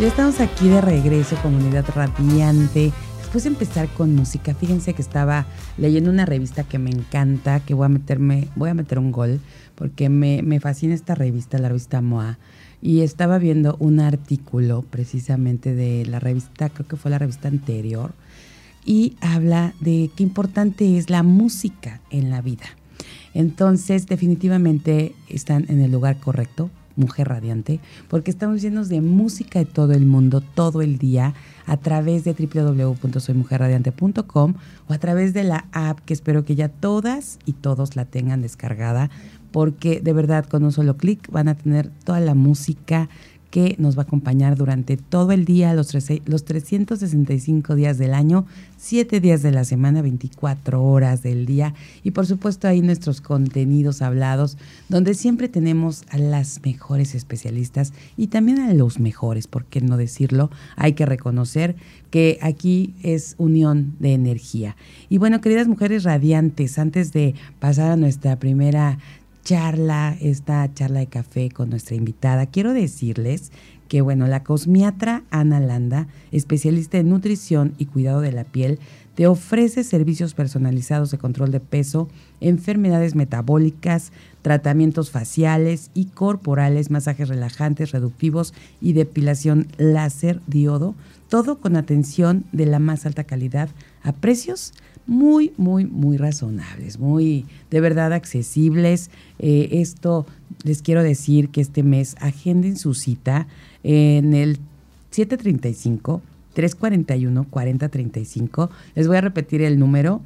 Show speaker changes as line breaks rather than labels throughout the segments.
Ya estamos aquí de regreso, comunidad radiante. Después de empezar con música, fíjense que estaba leyendo una revista que me encanta, que voy a meterme, voy a meter un gol, porque me, me fascina esta revista, la revista MOA. Y estaba viendo un artículo precisamente de la revista, creo que fue la revista anterior, y habla de qué importante es la música en la vida. Entonces, definitivamente están en el lugar correcto Mujer Radiante, porque estamos llenos de música de todo el mundo, todo el día, a través de www.soymujerradiante.com o a través de la app que espero que ya todas y todos la tengan descargada, porque de verdad con un solo clic van a tener toda la música que nos va a acompañar durante todo el día, los, los 365 días del año, 7 días de la semana, 24 horas del día y por supuesto ahí nuestros contenidos hablados, donde siempre tenemos a las mejores especialistas y también a los mejores, por qué no decirlo, hay que reconocer que aquí es unión de energía. Y bueno, queridas mujeres radiantes, antes de pasar a nuestra primera charla, esta charla de café con nuestra invitada, quiero decirles que, bueno, la cosmiatra Ana Landa, especialista en nutrición y cuidado de la piel, te ofrece servicios personalizados de control de peso, enfermedades metabólicas, tratamientos faciales y corporales, masajes relajantes, reductivos y depilación láser diodo, todo con atención de la más alta calidad a precios muy, muy, muy razonables, muy de verdad accesibles. Eh, esto les quiero decir que este mes agenden su cita en el 735 341 4035. Les voy a repetir el número.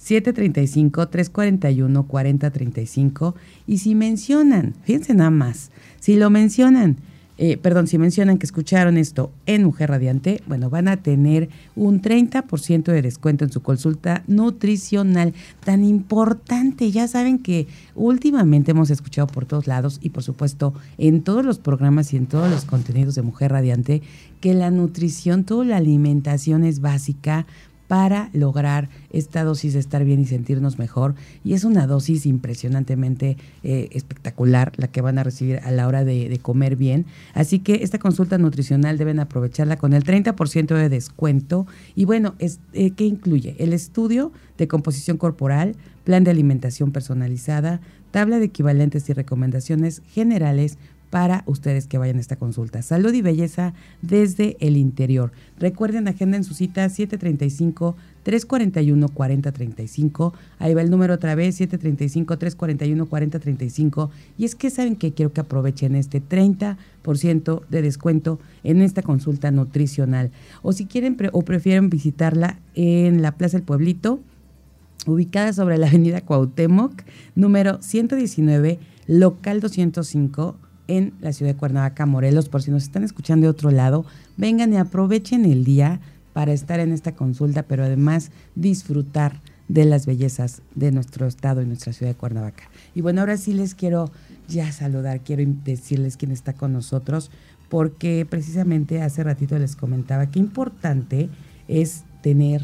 735-341-4035. Y si mencionan, fíjense nada más, si lo mencionan eh, perdón, si mencionan que escucharon esto en Mujer Radiante, bueno, van a tener un 30% de descuento en su consulta nutricional tan importante. Ya saben que últimamente hemos escuchado por todos lados y por supuesto en todos los programas y en todos los contenidos de Mujer Radiante que la nutrición, toda la alimentación es básica para lograr esta dosis de estar bien y sentirnos mejor. Y es una dosis impresionantemente eh, espectacular la que van a recibir a la hora de, comer bien. Así que esta consulta nutricional deben aprovecharla con el 30% de descuento. Y bueno, es, eh, ¿qué incluye? El estudio de composición corporal, plan de alimentación personalizada, tabla de equivalentes y recomendaciones generales para ustedes que vayan a esta consulta. Salud y belleza desde el interior. Recuerden, agenda en su cita 735 341 4035. Ahí va el número otra vez, 735 341 4035. Y es que saben que quiero que aprovechen este 30% de descuento en esta consulta nutricional. O si quieren o prefieren visitarla en la Plaza del Pueblito, ubicada sobre la Avenida Cuauhtémoc, número 119, local 205 en la ciudad de Cuernavaca, Morelos. Por si nos están escuchando de otro lado, vengan y aprovechen el día para estar en esta consulta, pero además disfrutar de las bellezas de nuestro estado y nuestra ciudad de Cuernavaca. Y bueno, ahora sí les quiero ya saludar, quiero decirles quién está con nosotros, porque precisamente hace ratito les comentaba qué importante es tener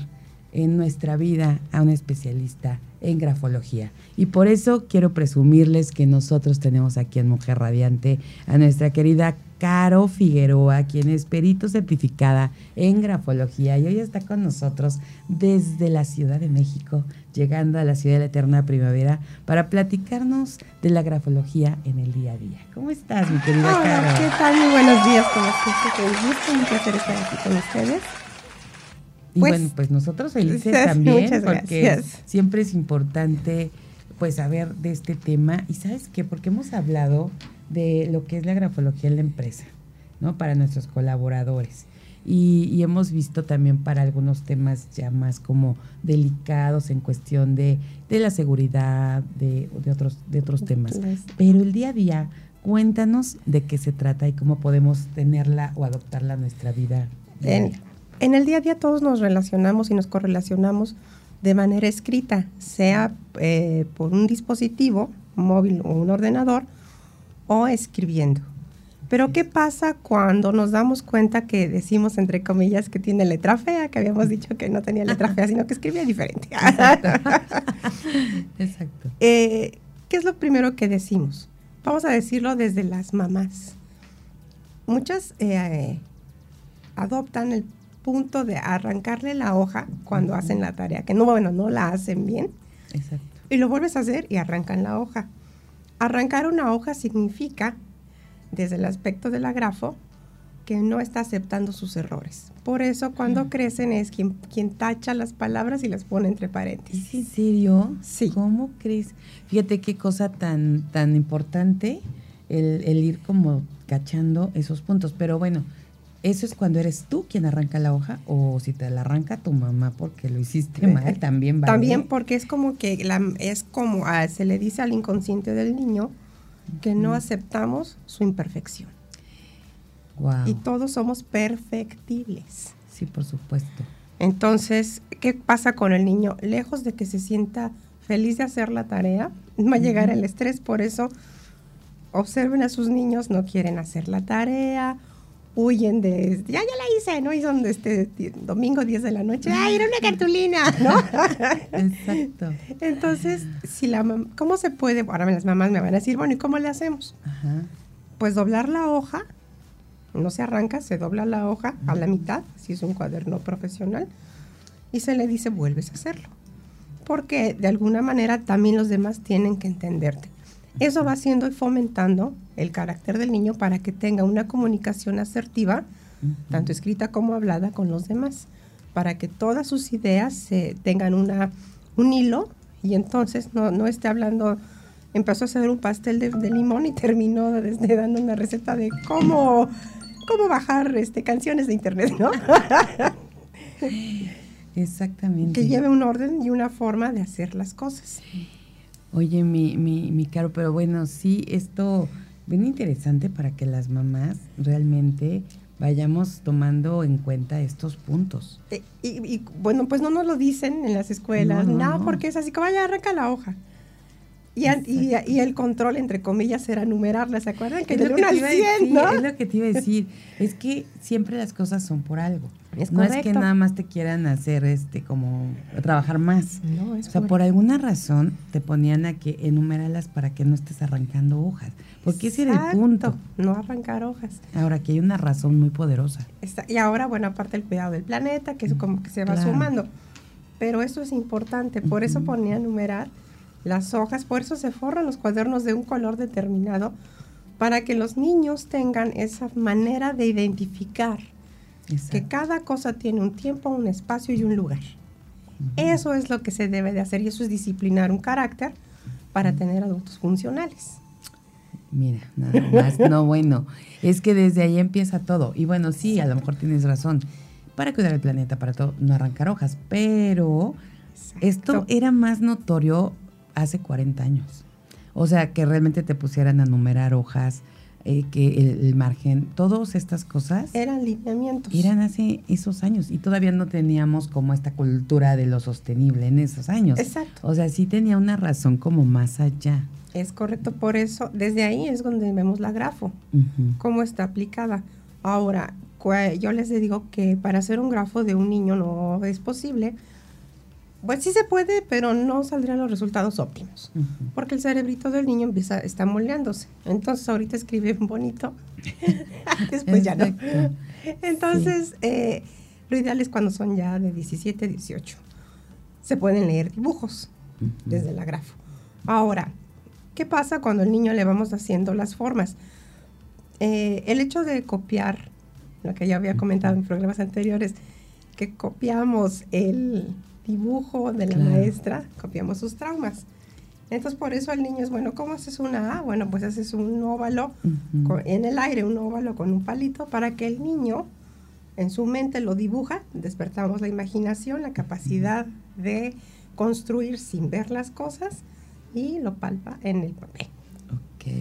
en nuestra vida a un especialista en grafología. Y por eso quiero presumirles que nosotros tenemos aquí en Mujer Radiante a nuestra querida Caro Figueroa, quien es perito certificada en grafología y hoy está con nosotros desde la Ciudad de México, llegando a la Ciudad de la Eterna Primavera para platicarnos de la grafología en el día a día. ¿Cómo estás, mi querida Caro?
¿Qué tal? Muy buenos días. Un gusto, un placer estar aquí con ustedes.
Y pues, bueno, pues nosotros felices también, porque siempre es importante pues saber de este tema. Y sabes qué, porque hemos hablado de lo que es la grafología en la empresa, ¿no? Para nuestros colaboradores. Y, hemos visto también para algunos temas ya más como delicados en cuestión de, de la seguridad, de, de, otros, de otros temas. Pero el día a día, Cuéntanos de qué se trata y cómo podemos tenerla o adoptarla a nuestra vida.
En, en el día a día todos nos relacionamos y nos correlacionamos de manera escrita, sea eh, por un dispositivo móvil o un ordenador o escribiendo. Pero ¿qué pasa cuando nos damos cuenta que decimos, entre comillas, que tiene letra fea, que habíamos dicho que no tenía letra fea, sino que escribía diferente?
Exacto.
Eh, ¿Qué es lo primero que decimos? Vamos a decirlo desde las mamás. Muchas eh, adoptan el punto de arrancarle la hoja cuando hacen la tarea, que no, bueno, no la hacen bien.
Exacto.
Y lo vuelves a hacer y arrancan la hoja. Arrancar una hoja significa desde el aspecto del agrafo, que no está aceptando sus errores. Por eso cuando crecen es quien, quien tacha las palabras y las pone entre paréntesis.
¿Es en serio?
Sí.
¿Cómo crees? Fíjate qué cosa tan, tan importante el, el ir como cachando esos puntos. Pero bueno, ¿eso es cuando eres tú quien arranca la hoja? O si te la arranca tu mamá porque lo hiciste mal, también vale.
También porque es como que la, es como ah, se le dice al inconsciente del niño que no aceptamos su imperfección.
Wow.
Y todos somos perfectibles.
Sí, por supuesto.
Entonces, ¿qué pasa con el niño? Lejos de que se sienta feliz de hacer la tarea, va a llegar el estrés. Por eso, observen a sus niños, no quieren hacer la tarea, huyen de, ya, ya la hice, ¿no? Y son este domingo 10 de la noche, ¡ay, era una cartulina! ¿no?
Exacto.
Entonces, si la ¿cómo se puede? Ahora las mamás me van a decir, bueno, ¿y cómo le hacemos?
Ajá.
Pues doblar la hoja, no se arranca, se dobla la hoja a la mitad, si es un cuaderno profesional, y se le dice vuelves a hacerlo. Porque de alguna manera también los demás tienen que entenderte. Eso va haciendo y fomentando el carácter del niño para que tenga una comunicación asertiva, tanto escrita como hablada con los demás, para que todas sus ideas se tengan una, un hilo y entonces no, no esté hablando empezó a hacer un pastel de, de limón y terminó desde dando una receta de cómo, cómo bajar este, canciones de internet, ¿no?
Exactamente.
que lleve un orden y una forma de hacer las cosas.
Oye, mi, mi, mi caro, pero bueno, sí, esto bien interesante para que las mamás realmente vayamos tomando en cuenta estos puntos.
Eh, Y, y, bueno, pues no nos lo dicen en las escuelas,
No, no,
nada,
no.
porque es así como, vaya, arranca la hoja. Y, y, y el control, entre comillas, era numerarla, ¿se acuerdan? Que
Es lo que
1
te
al
iba a
100,
decir,
¿no?
es lo que te iba a decir. Es que siempre las cosas son por algo.
Es
no es que nada más te quieran hacer este como trabajar más.
No, es
O sea,
por-
por alguna razón te ponían a que enuméralas para que no estés arrancando hojas. Porque ese era el punto.
No arrancar hojas.
Ahora que hay una razón muy poderosa.
Está- y ahora, bueno, aparte el cuidado del planeta, que es como que se va
Claro.
sumando. Pero eso es importante, por eso ponía a numerar las hojas, por eso se forran los cuadernos de un color determinado, para que los niños tengan esa manera de identificar que cada cosa tiene un tiempo, un espacio y un lugar. Eso es lo que se debe de hacer y eso es disciplinar un carácter para tener adultos funcionales.
Mira, nada más, no bueno, es que desde ahí empieza todo. Y bueno, sí, a lo mejor tienes razón. Para cuidar el planeta, para todo, no arrancar hojas, pero esto era más notorio hace 40 años. O sea, que realmente te pusieran a numerar hojas, eh, que el, el margen, todas estas cosas
Eran lineamientos.
eran hace esos años y todavía no teníamos como esta cultura de lo sostenible en esos años.
Exacto.
O sea, sí tenía una razón como más allá.
Es correcto, por eso, desde ahí es donde vemos la grafo.
Ujú.
cómo está aplicada. Ahora, yo les digo que para hacer un grafo de un niño no es posible. Pues sí se puede, pero no saldrían los resultados óptimos. Porque el cerebrito del niño empieza, está moldeándose. Entonces ahorita escribe bonito. Después ya no. Entonces, eh, lo ideal es cuando son ya de 17, 18. Se pueden leer dibujos desde la grafo. Ahora, ¿qué pasa cuando el niño le vamos haciendo las formas? Eh, el hecho de copiar, lo que ya había comentado en programas anteriores, que copiamos el dibujo de la
Claro.
maestra, copiamos sus traumas. Entonces, por eso el niño es, bueno, ¿cómo haces una A? Bueno, pues haces un óvalo con- en el aire, un óvalo con un palito, para que el niño en su mente lo dibuja, despertamos la imaginación, la capacidad de construir sin ver las cosas y lo palpa en el papel.
Ok.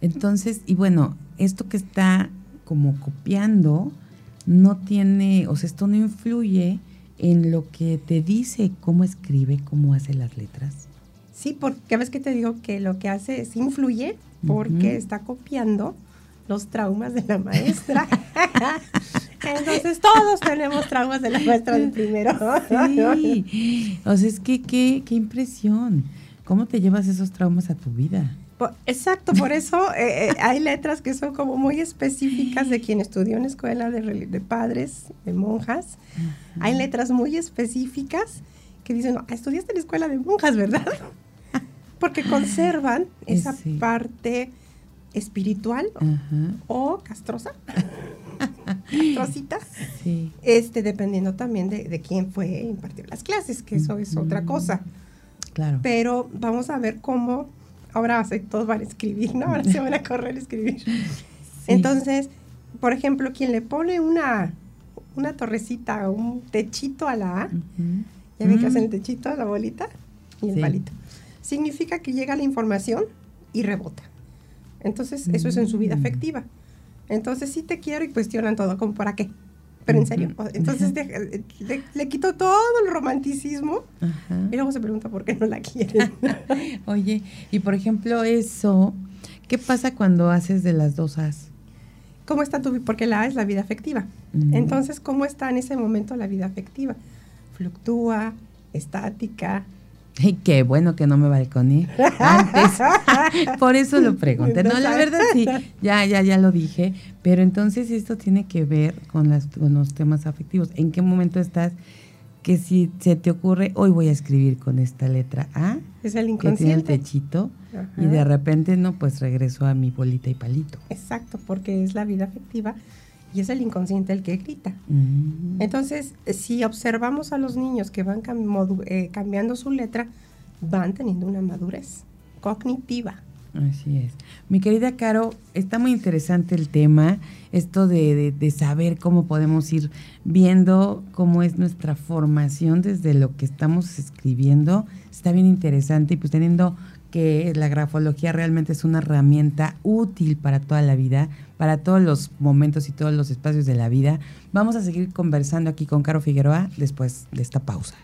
Entonces, y bueno, esto que está como copiando no tiene, o sea, esto no influye en lo que te dice cómo escribe, cómo hace las letras.
Sí, porque ves que te digo que lo que hace es influye porque está copiando los traumas de la maestra. Entonces todos tenemos traumas de la maestra del primero.
Sí. O sea, es que qué, qué impresión. ¿Cómo te llevas esos traumas a tu vida?
Exacto, por eso eh, eh, hay letras que son como muy específicas de quien estudió en escuela de, de padres, de monjas. Hay letras muy específicas que dicen, no, estudiaste en la escuela de monjas, ¿verdad? Porque conservan esa parte espiritual o castrosa, castrosita, este, dependiendo también de, de, quién fue impartió las clases, que eso es otra cosa.
Claro.
Pero vamos a ver cómo ahora todos van a escribir, ¿no? Ahora se van a correr a escribir. Entonces, por ejemplo, quien le pone una, una torrecita o un techito a la A, ya ven que hacen el techito la bolita y el palito, significa que llega la información y rebota. Entonces, eso es en su vida mm. afectiva. Entonces, sí te quiero y cuestionan todo, como para qué. Pero en serio, entonces le, quito todo el romanticismo y luego se pregunta por qué no la quieren.
Oye, y por ejemplo eso, ¿qué pasa cuando haces de las dos As?
¿Cómo está tu Porque la A es la vida afectiva. Entonces, ¿cómo está en ese momento la vida afectiva? Fluctúa, estática,
y qué bueno que no me balconé antes. Por eso lo pregunté. No, la verdad sí, ya, ya, ya lo dije. Pero entonces esto tiene que ver con, las, con los temas afectivos. ¿En qué momento estás que si se te ocurre, hoy voy a escribir con esta letra A?
Es el
inconsciente. Que tiene el techito. Y de repente, no, pues regreso a mi bolita y palito.
Exacto, porque es la vida afectiva y es el inconsciente el que grita. Mm. Entonces, si observamos a los niños que van eh, cambiando su letra, van teniendo una madurez cognitiva.
Así es. Mi querida Caro, está muy interesante el tema, esto de, de, saber cómo podemos ir viendo cómo es nuestra formación desde lo que estamos escribiendo. Está bien interesante y pues teniendo que la grafología realmente es una herramienta útil para toda la vida, para todos los momentos y todos los espacios de la vida. Vamos a seguir conversando aquí con Caro Figueroa después de esta pausa.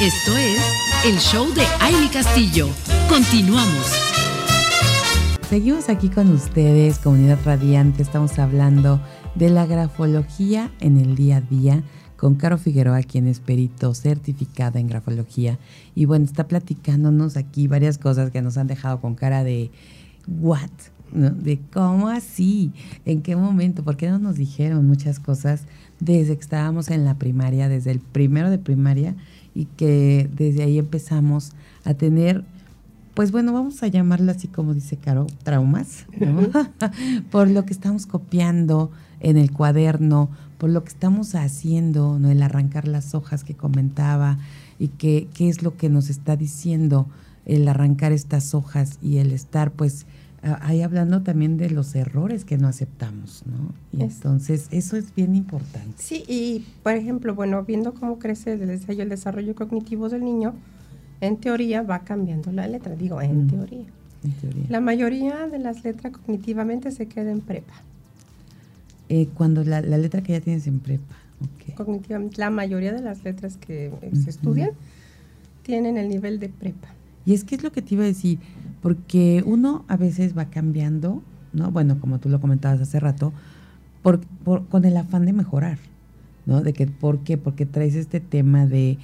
Esto es el show de Aile Castillo. Continuamos.
Seguimos aquí con ustedes, comunidad radiante. Estamos hablando de la grafología en el día a día con Caro Figueroa, quien es perito certificada en grafología. Y bueno, está platicándonos aquí varias cosas que nos han dejado con cara de ¿what? De cómo así, en qué momento, por qué no nos dijeron muchas cosas desde que estábamos en la primaria, desde el primero de primaria, y que desde ahí empezamos a tener pues bueno, vamos a llamarlo así como dice Caro, traumas, por lo que estamos copiando, en el cuaderno, por lo que estamos haciendo, ¿no? el arrancar las hojas que comentaba y qué es lo que nos está diciendo el arrancar estas hojas y el estar pues ahí hablando también de los errores que no aceptamos, ¿no? Y entonces eso es bien importante.
Sí, y por ejemplo, bueno, viendo cómo crece el desarrollo, el desarrollo cognitivo del niño, en teoría va cambiando la letra, digo, en, mm, teoría. en teoría. La mayoría de las letras cognitivamente se queda en prepa.
Eh, cuando la, letra que ya tienes en prepa.
Cognitivamente, la mayoría de las letras que se estudian tienen el nivel de prepa.
Y es que es lo que te iba a decir, porque uno a veces va cambiando, ¿no? Bueno, como tú lo comentabas hace rato, por, con el afán de mejorar, ¿no? De que, ¿por qué? Porque traes este tema de,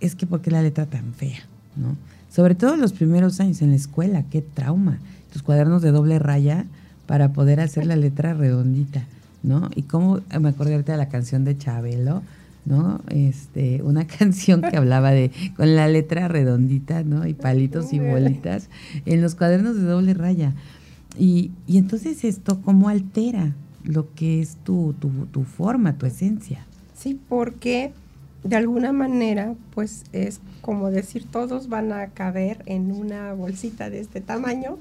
es que, ¿por qué la letra tan fea, ¿no? Sobre todo los primeros años en la escuela, qué trauma. Tus cuadernos de doble raya para poder hacer la letra redondita. ¿No? Y cómo me acordé ahorita de la canción de Chabelo, ¿no? Este, una canción que hablaba de con la letra redondita, ¿no? Y palitos y bolitas en los cuadernos de doble raya. Y, y entonces esto, ¿cómo altera lo que es tu, tu, tu, forma, tu esencia?
Sí, porque de alguna manera, pues es como decir, todos van a caber en una bolsita de este tamaño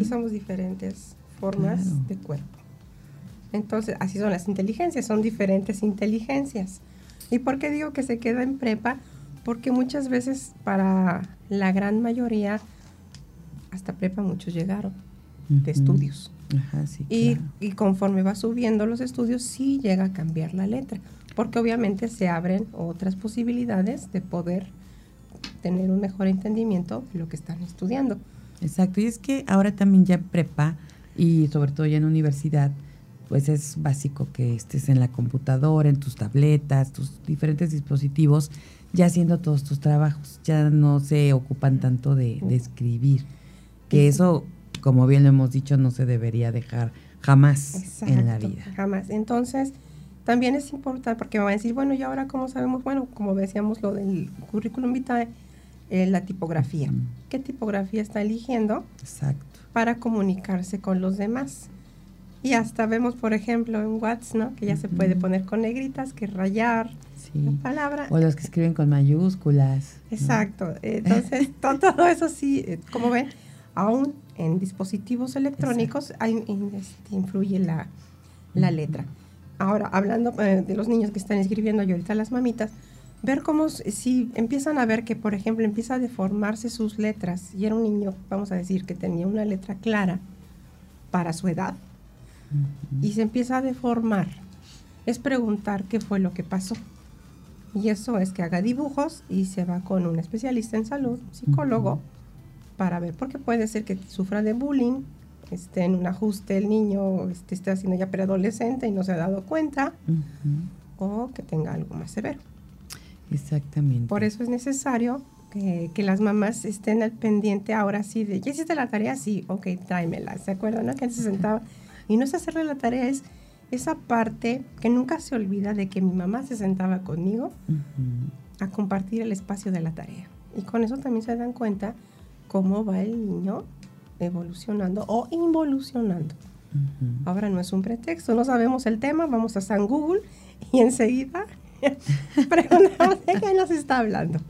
y somos diferentes formas de cuerpo. Entonces, así son las inteligencias, son diferentes inteligencias. ¿Y por qué digo que se queda en prepa? Porque muchas veces para la gran mayoría, hasta prepa muchos llegaron de estudios.
Ajá, sí,
Y,
claro.
y conforme va subiendo los estudios, sí llega a cambiar la letra, porque obviamente se abren otras posibilidades de poder tener un mejor entendimiento de lo que están estudiando.
Exacto, y es que ahora también ya en prepa y sobre todo ya en universidad, pues es básico que estés en la computadora, en tus tabletas, tus diferentes dispositivos, ya haciendo todos tus trabajos, ya no se ocupan tanto de, de escribir, que eso, como bien lo hemos dicho, no se debería dejar jamás en la vida.
Jamás. Entonces, también es importante porque me van a decir, bueno, ¿y ahora cómo sabemos? Bueno, como decíamos lo del currículum vitae, eh, la tipografía. ¿Qué tipografía está eligiendo
Exacto.
para comunicarse con los demás? Y hasta vemos, por ejemplo, en WhatsApp, ¿no? Que ya se puede poner con negritas, que rayar la
Sí.
palabra.
O los que escriben con mayúsculas. ¿no?
Exacto. Entonces, to- todo eso sí, eh, como ven, aún en dispositivos electrónicos hay, este, influye la, la letra. Ahora, hablando eh, de los niños que están escribiendo y ahorita las mamitas, ver cómo si empiezan a ver que, por ejemplo, empieza a deformarse sus letras y era un niño, vamos a decir, que tenía una letra clara para su edad. Y se empieza a deformar, es preguntar qué fue lo que pasó. Y eso es que haga dibujos y se va con un especialista en salud, psicólogo, para ver, porque puede ser que sufra de bullying, esté en un ajuste el niño, este, esté haciendo ya preadolescente y no se ha dado cuenta, o que tenga algo más severo.
Exactamente.
Por eso es necesario que, que las mamás estén al pendiente ahora sí de, ¿ya hiciste la tarea? Sí, ok, tráemela. ¿Se acuerdan? No? Que se sentaba. Y no es hacerle la tarea, es esa parte que nunca se olvida de que mi mamá se sentaba conmigo
Ujú.
a compartir el espacio de la tarea. Y con eso también se dan cuenta cómo va el niño evolucionando o involucionando. Ahora no es un pretexto, no sabemos el tema, vamos a San Google y enseguida preguntamos de qué nos está hablando.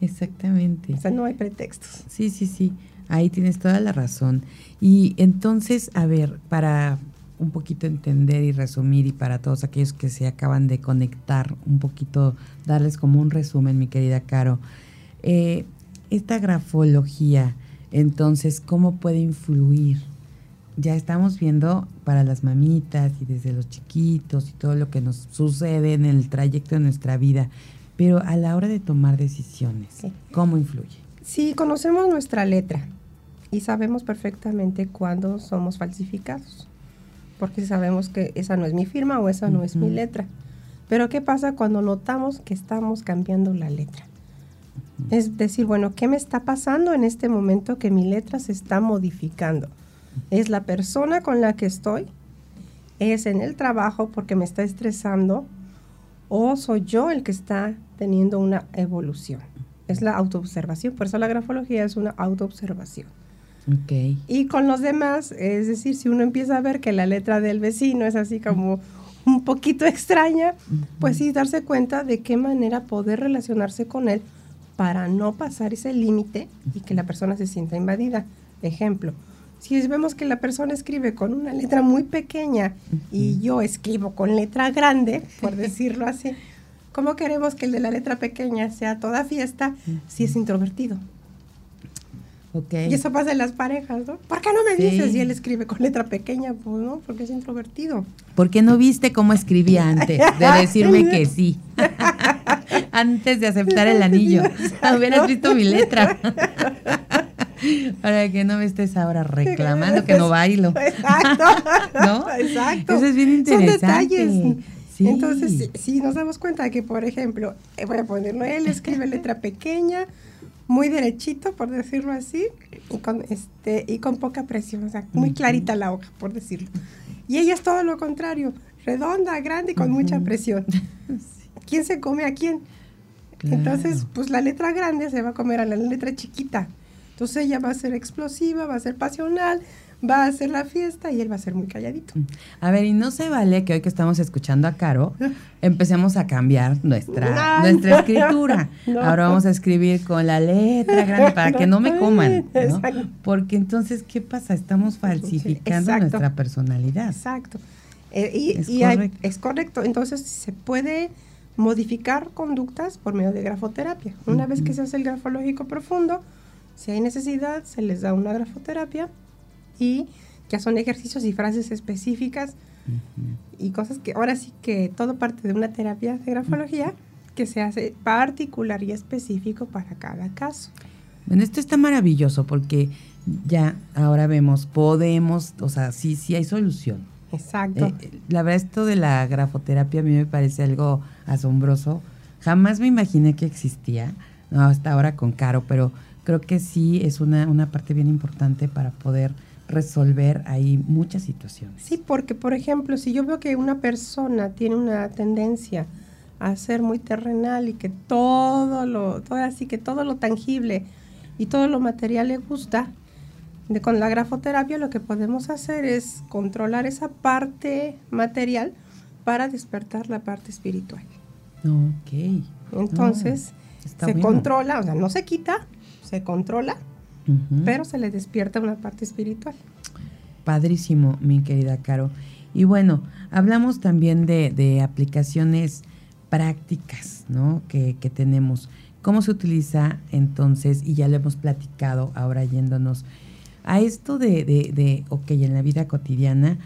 Exactamente.
O sea, no hay pretextos.
Sí, sí, sí. Ahí tienes toda la razón. Y entonces, a ver, para un poquito entender y resumir y para todos aquellos que se acaban de conectar, un poquito darles como un resumen, mi querida Caro. Eh, esta grafología, entonces, ¿cómo puede influir? Ya estamos viendo para las mamitas y desde los chiquitos y todo lo que nos sucede en el trayecto de nuestra vida, pero a la hora de tomar decisiones,
Sí.
¿cómo influye?
Si conocemos nuestra letra y sabemos perfectamente cuándo somos falsificados, porque sabemos que esa no es mi firma o esa no es mi letra. Pero ¿qué pasa cuando notamos que estamos cambiando la letra? Es decir, bueno, ¿qué me está pasando en este momento que mi letra se está modificando? ¿Es la persona con la que estoy? ¿Es en el trabajo porque me está estresando? ¿O soy yo el que está teniendo una evolución? Es la autoobservación, por eso la grafología es una autoobservación.
Ok.
Y con los demás, es decir, si uno empieza a ver que la letra del vecino es así como un poquito extraña, pues sí darse cuenta de qué manera poder relacionarse con él para no pasar ese límite y que la persona se sienta invadida. Ejemplo, si vemos que la persona escribe con una letra muy pequeña y yo escribo con letra grande, por decirlo así, ¿cómo queremos que el de la letra pequeña sea toda fiesta si es introvertido?
Ok.
Y eso pasa en las parejas, ¿no? ¿Por qué no me
Sí.
dices? Y él escribe con letra pequeña, pues no, porque es introvertido.
¿Por qué no viste cómo escribí antes de decirme que sí? antes de aceptar el anillo. Hubieras visto mi letra. Para que no me estés ahora reclamando que no bailo.
Exacto.
¿No?
Exacto.
Eso es bien
Son
interesante.
detalles.
Sí.
Entonces, si, si nos damos cuenta de que, por ejemplo, eh, voy a ponerlo, él escribe letra pequeña, muy derechito, por decirlo así, y con, este, y con poca presión, o sea, muy clarita la hoja, por decirlo. Y ella es todo lo contrario, redonda, grande y con mucha presión. ¿Quién se come a quién?
Claro.
Entonces, pues la letra grande se va a comer a la letra chiquita. Entonces ella va a ser explosiva, va a ser pasional, va a hacer la fiesta y él va a ser muy calladito.
A ver, y no se vale que hoy que estamos escuchando a Caro, empecemos a cambiar nuestra,
No,
nuestra escritura.
no.
Ahora vamos a escribir con la letra grande para que no me coman, ¿no? Porque entonces, ¿qué pasa? Estamos falsificando
exacto.
nuestra personalidad.
Exacto. Eh, y
Es
y hay-
correcto.
es correcto. Entonces se puede modificar conductas por medio de grafoterapia. Una vez que se hace el grafológico profundo, si hay necesidad, se les da una grafoterapia y ya son ejercicios y frases específicas y cosas que ahora sí que todo parte de una terapia de grafología que se hace particular y específico para cada caso.
Bueno, esto está maravilloso porque ya ahora vemos, podemos, o sea, sí, sí hay solución.
Exacto.
Eh, eh, la verdad, esto de la grafoterapia a mí me parece algo asombroso. Jamás me imaginé que existía, no, hasta ahora con Caro, pero creo que sí es una, una parte bien importante para poder resolver ahí muchas situaciones.
Sí, porque por ejemplo, si yo veo que una persona tiene una tendencia a ser muy terrenal y que todo lo, todo así que todo lo tangible y todo lo material le gusta, de, con la grafoterapia lo que podemos hacer es controlar esa parte material para despertar la parte espiritual.
Ok.
Entonces, se controla, o sea, no se quita, se controla, pero se le despierta una parte espiritual.
Padrísimo, mi querida Caro. Y bueno, hablamos también de, de aplicaciones prácticas, ¿no? Que, que, tenemos. ¿Cómo se utiliza entonces? Y ya lo hemos platicado ahora yéndonos a esto de, de, de, ok, en la vida cotidiana,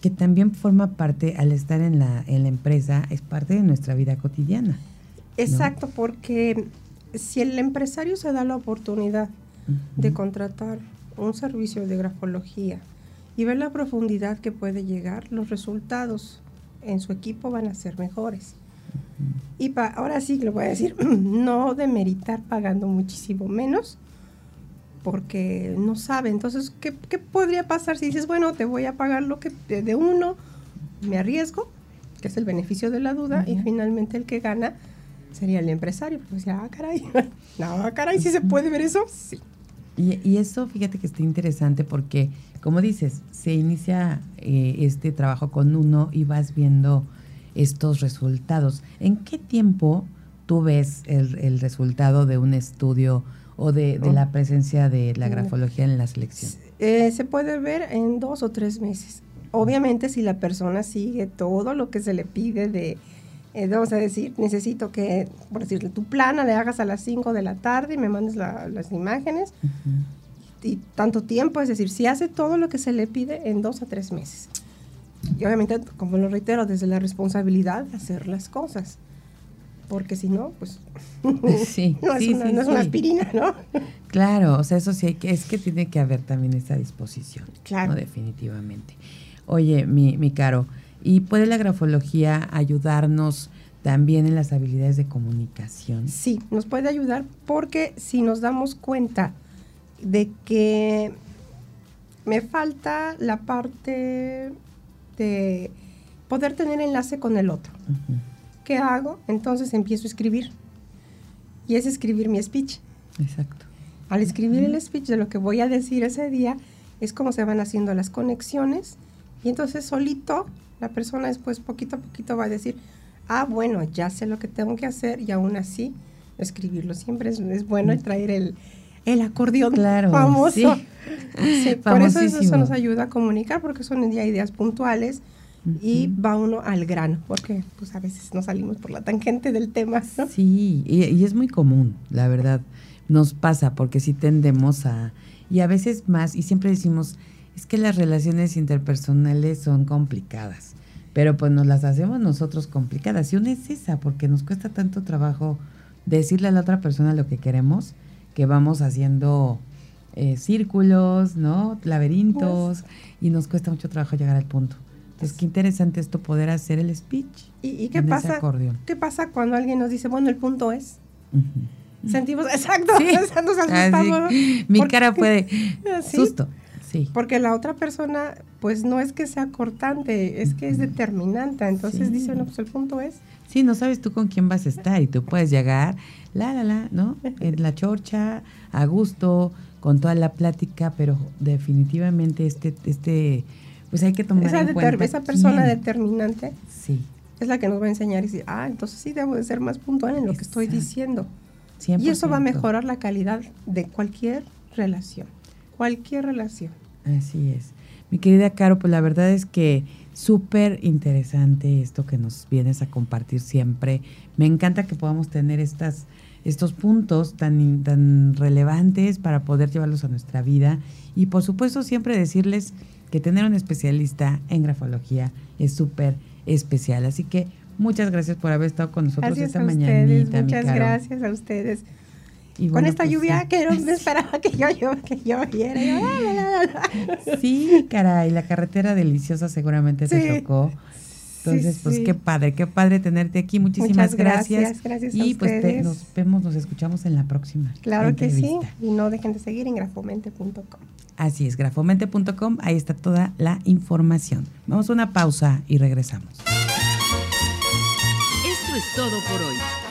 que también forma parte, al estar en la, en la empresa, es parte de nuestra vida cotidiana.
Exacto, porque si el empresario se da la oportunidad de contratar un servicio de grafología y ver la profundidad que puede llegar, los resultados en su equipo van a ser mejores. Y pa, ahora sí lo voy a decir, no demeritar pagando muchísimo menos, porque no sabe. Entonces, ¿qué, podría pasar si dices, bueno, te voy a pagar lo que de, uno, me arriesgo, que es el beneficio de la duda, y finalmente el que gana sería el empresario. Pues ya, ah, caray, no, caray, ¿sí se puede ver eso? Sí.
Y, y eso, fíjate que está interesante porque, como dices, se inicia eh, este trabajo con uno y vas viendo estos resultados. ¿En qué tiempo tú ves el, el resultado de un estudio? o de, la presencia de la grafología en la selección?
Eh, se puede ver en dos o tres meses. Obviamente si la persona sigue todo lo que se le pide de, eh, vamos a decir, necesito que, por decirle, tu plana le hagas a las 5 de la tarde y me mandes las imágenes. Y tanto tiempo, es decir, si hace todo lo que se le pide en dos a tres meses. Y obviamente, como lo reitero, desde la responsabilidad de hacer las cosas porque si no, pues
sí,
no, es, una, no es, una, aspirina, ¿no?
Claro, o sea, eso sí, hay que, es que tiene que haber también esa disposición, claro. definitivamente. Oye, mi, mi caro, ¿y puede la grafología ayudarnos también en las habilidades de comunicación?
Sí, nos puede ayudar porque si nos damos cuenta de que me falta la parte de poder tener enlace con el otro. ¿qué hago? Entonces empiezo a escribir. Y es escribir mi speech.
Exacto.
Al escribir el speech de lo que voy a decir ese día, es como se van haciendo las conexiones. Y entonces solito la persona después poquito a poquito va a decir, ah, bueno, ya sé lo que tengo que hacer y aún así escribirlo. Siempre es, bueno traer el, el acordeón claro, famoso. Sí. por eso eso nos ayuda a comunicar porque son ya ideas puntuales y va uno al grano, porque pues a veces no salimos por la tangente del tema.
Sí, y, es muy común, la verdad, nos pasa, porque sí tendemos a, y a veces más, y siempre decimos, es que las relaciones interpersonales son complicadas, pero pues nos las hacemos nosotros complicadas, y una es esa, porque nos cuesta tanto trabajo decirle a la otra persona lo que queremos, que vamos haciendo eh, círculos, ¿no? Laberintos, pues y nos cuesta mucho trabajo llegar al punto. Es que interesante esto poder hacer el speech.
¿Y, qué pasa? ¿Qué pasa cuando alguien nos dice, bueno, el punto es? Sentimos, exacto, nos asustamos.
Mi cara puede, susto. Sí.
Porque la otra persona, pues no es que sea cortante, es que es determinante. Entonces dice, bueno, pues el punto es.
Sí, no sabes tú con quién vas a estar y tú puedes llegar, la, la, la, ¿no? En la chorcha, a gusto, con toda la plática, pero definitivamente este, este pues hay que tomar esa en cuenta
esa persona determinante sí. es la que nos va a enseñar y decir, ah, entonces sí debo de ser más puntual en lo que estoy diciendo. Y eso va a mejorar la calidad de cualquier relación, cualquier relación.
Así es. Mi querida Caro, pues la verdad es que súper interesante esto que nos vienes a compartir siempre. Me encanta que podamos tener estas, estos puntos tan, tan relevantes para poder llevarlos a nuestra vida. Y por supuesto siempre decirles que tener un especialista en grafología es súper especial. Así que muchas gracias por haber estado con nosotros esta mañanita.
Muchas gracias a ustedes. Y con esta pues lluvia que no me esperaba que yo, yo que lloviera.
sí, caray, la carretera deliciosa seguramente te tocó. Entonces, pues qué padre, qué padre tenerte aquí. Muchísimas gracias.
Gracias,
Y pues nos vemos, nos escuchamos en la próxima.
Claro que sí. Y no dejen de seguir en grafomente.com.
Así es, grafomente.com, ahí está toda la información. Vamos a una pausa y regresamos.
Esto es todo por hoy.